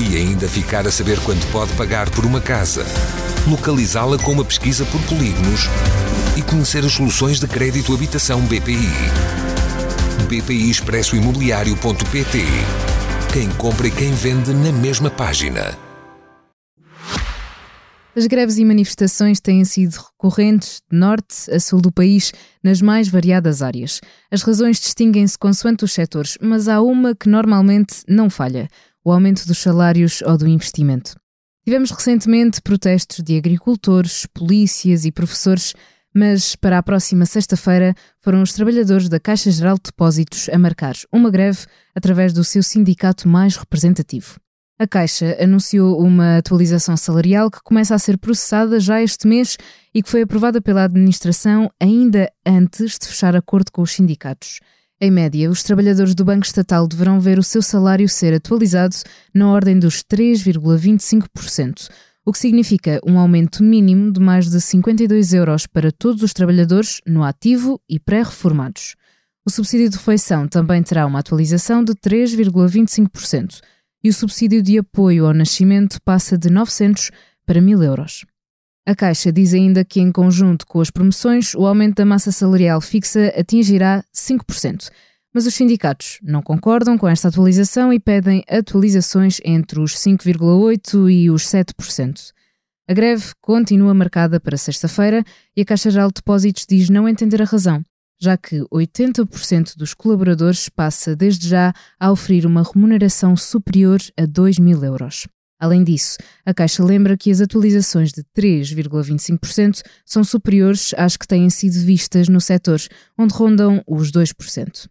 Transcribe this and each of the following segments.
E ainda ficar a saber quanto pode pagar por uma casa localizá-la com uma pesquisa por polígonos e conhecer as soluções de crédito habitação BPI. BPI Expresso Imobiliário.pt Quem compra e quem vende na mesma página. As greves e manifestações têm sido recorrentes de norte a sul do país, nas mais variadas áreas. As razões distinguem-se consoante os setores, mas há uma que normalmente não falha: o aumento dos salários ou do investimento. Tivemos recentemente protestos de agricultores, polícias e professores, mas para a próxima sexta-feira foram os trabalhadores da Caixa Geral de Depósitos a marcar uma greve através do seu sindicato mais representativo. A Caixa anunciou uma atualização salarial que começa a ser processada já este mês e que foi aprovada pela administração ainda antes de fechar acordo com os sindicatos. Em média, os trabalhadores do Banco Estatal deverão ver o seu salário ser atualizado na ordem dos 3,25%, o que significa um aumento mínimo de mais de 52 euros para todos os trabalhadores no ativo e pré-reformados. O subsídio de refeição também terá uma atualização de 3,25% e o subsídio de apoio ao nascimento passa de 900 para 1.000 euros. A Caixa diz ainda que, em conjunto com as promoções, o aumento da massa salarial fixa atingirá 5%. Mas os sindicatos não concordam com esta atualização e pedem atualizações entre os 5,8% e os 7%. A greve continua marcada para sexta-feira e a Caixa Geral de Depósitos diz não entender a razão, já que 80% dos colaboradores passa desde já a oferir uma remuneração superior a 2 mil euros. Além disso, a Caixa lembra que as atualizações de 3,25% são superiores às que têm sido vistas no setor, onde rondam os 2%.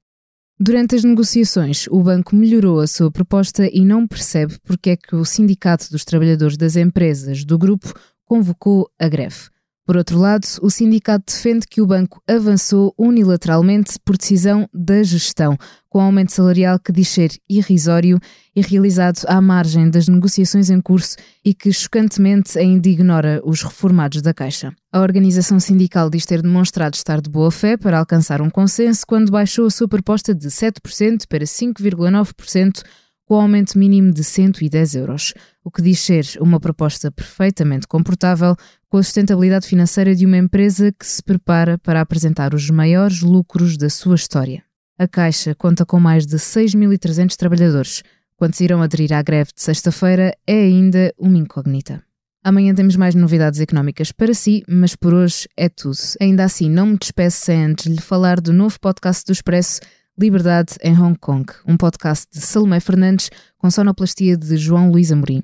Durante as negociações, o banco melhorou a sua proposta e não percebe porque é que o Sindicato dos Trabalhadores das Empresas do grupo convocou a greve. Por outro lado, o sindicato defende que o banco avançou unilateralmente por decisão da gestão, com aumento salarial que diz ser irrisório e realizado à margem das negociações em curso e que chocantemente ainda ignora os reformados da Caixa. A organização sindical diz ter demonstrado estar de boa fé para alcançar um consenso quando baixou a sua proposta de 7% para 5,9% com aumento mínimo de 110 euros, o que diz ser uma proposta perfeitamente comportável com a sustentabilidade financeira de uma empresa que se prepara para apresentar os maiores lucros da sua história. A Caixa conta com mais de 6.300 trabalhadores. Quantos irão aderir à greve de sexta-feira é ainda uma incógnita. Amanhã temos mais novidades económicas para si, mas por hoje é tudo. Ainda assim, não me despeço sem antes lhe falar do novo podcast do Expresso Liberdade em Hong Kong, um podcast de Salomé Fernandes com sonoplastia de João Luís Amorim.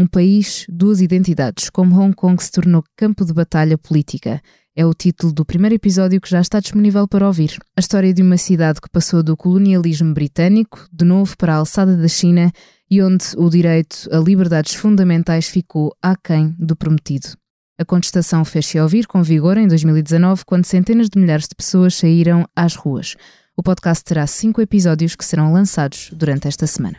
Um país, duas identidades, como Hong Kong se tornou campo de batalha política. É o título do primeiro episódio que já está disponível para ouvir. A história de uma cidade que passou do colonialismo britânico, de novo para a alçada da China, e onde o direito a liberdades fundamentais ficou aquém do prometido. A contestação fez-se ouvir com vigor em 2019, quando centenas de milhares de pessoas saíram às ruas. O podcast terá cinco episódios que serão lançados durante esta semana.